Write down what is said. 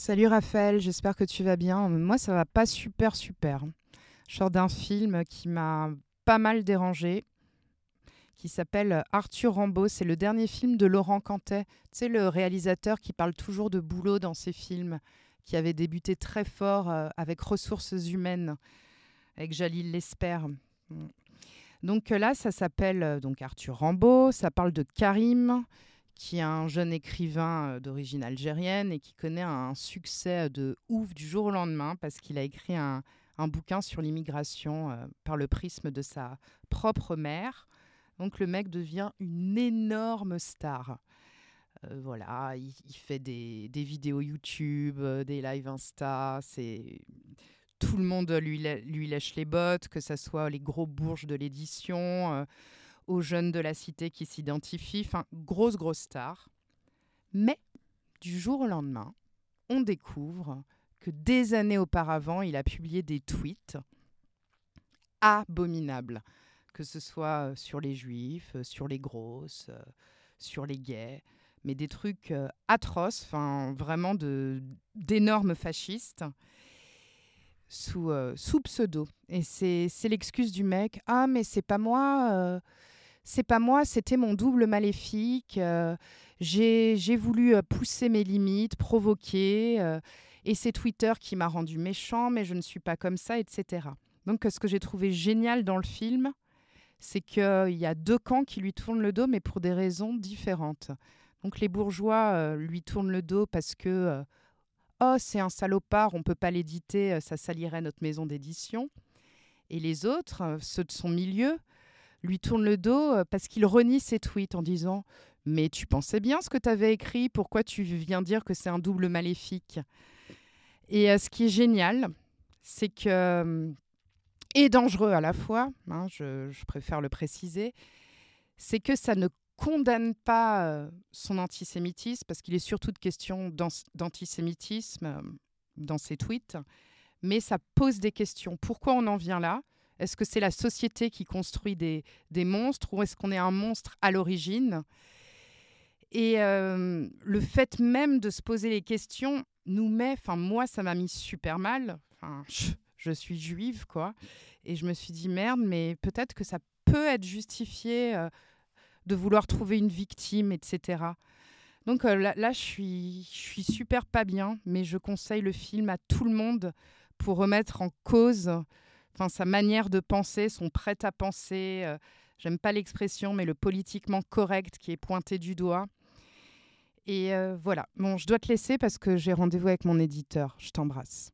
Salut Raphaël, j'espère que tu vas bien. Moi, ça va pas super super. Je sors d'un film qui m'a pas mal dérangé, qui s'appelle Arthur Rambaud. C'est le dernier film de Laurent Cantet. Tu sais, le réalisateur qui parle toujours de boulot dans ses films, qui avait débuté très fort euh, avec Ressources humaines, avec Jalil Lesper. Donc euh, là, ça s'appelle euh, donc Arthur Rambaud. Ça parle de Karim, qui est un jeune écrivain euh, d'origine algérienne et qui connaît un succès de ouf du jour au lendemain parce qu'il a écrit un, bouquin sur l'immigration euh, par le prisme de sa propre mère. Donc le mec devient une énorme star. Euh, voilà, il, fait des, vidéos YouTube, des lives Insta, c'est tout le monde lui, lui lèche les bottes, que ce soit les gros bourges de l'édition, aux jeunes de la cité qui s'identifient, grosse, grosse star. Mais du jour au lendemain, on découvre que des années auparavant, il a publié des tweets abominables, que ce soit euh, sur les juifs, euh, sur les grosses, euh, sur les gays, mais des trucs atroces, enfin vraiment d'énormes fascistes sous, pseudo. Et c'est l'excuse du mec. Ah, mais c'est pas moi. C'est pas moi, c'était mon double maléfique. euh, j'ai voulu euh, pousser mes limites, provoquer. euh, et c'est Twitter qui m'a rendu méchant, mais je ne suis pas comme ça, etc. Donc, ce que j'ai trouvé génial dans le film, c'est qu'il y a deux camps qui lui tournent le dos, mais pour des raisons différentes. Donc, les bourgeois lui tournent le dos parce que oh, c'est un salopard, on peut pas l'éditer, ça salirait notre maison d'édition. Et les autres, ceux de son milieu, lui tournent le dos euh, parce qu'il renie ses tweets en disant Mais tu pensais bien ce que tu avais écrit, pourquoi tu viens dire que c'est un double maléfique? Et euh, ce qui est génial, c'est que. euh, et dangereux à la fois, hein, je, je préfère le préciser, c'est que ça ne condamne pas son antisémitisme, parce qu'il est surtout de question d'an- d'antisémitisme dans ses tweets, mais ça pose des questions. Pourquoi on en vient là? Est-ce que c'est la société qui construit des, monstres ou est-ce qu'on est un monstre à l'origine? Et euh, le fait même de se poser les questions nous met, enfin moi ça m'a mis super mal, enfin je, suis juive quoi, et je me suis dit merde, mais peut-être que ça peut être justifié euh, de vouloir trouver une victime, etc. Donc euh, là, je je suis super pas bien, mais je conseille le film à tout le monde pour remettre en cause enfin, sa manière de penser, son prêt à penser. euh, J'aime pas l'expression, mais le politiquement correct qui est pointé du doigt. Et euh, voilà. Bon, je dois te laisser parce que j'ai rendez-vous avec mon éditeur. Je t'embrasse.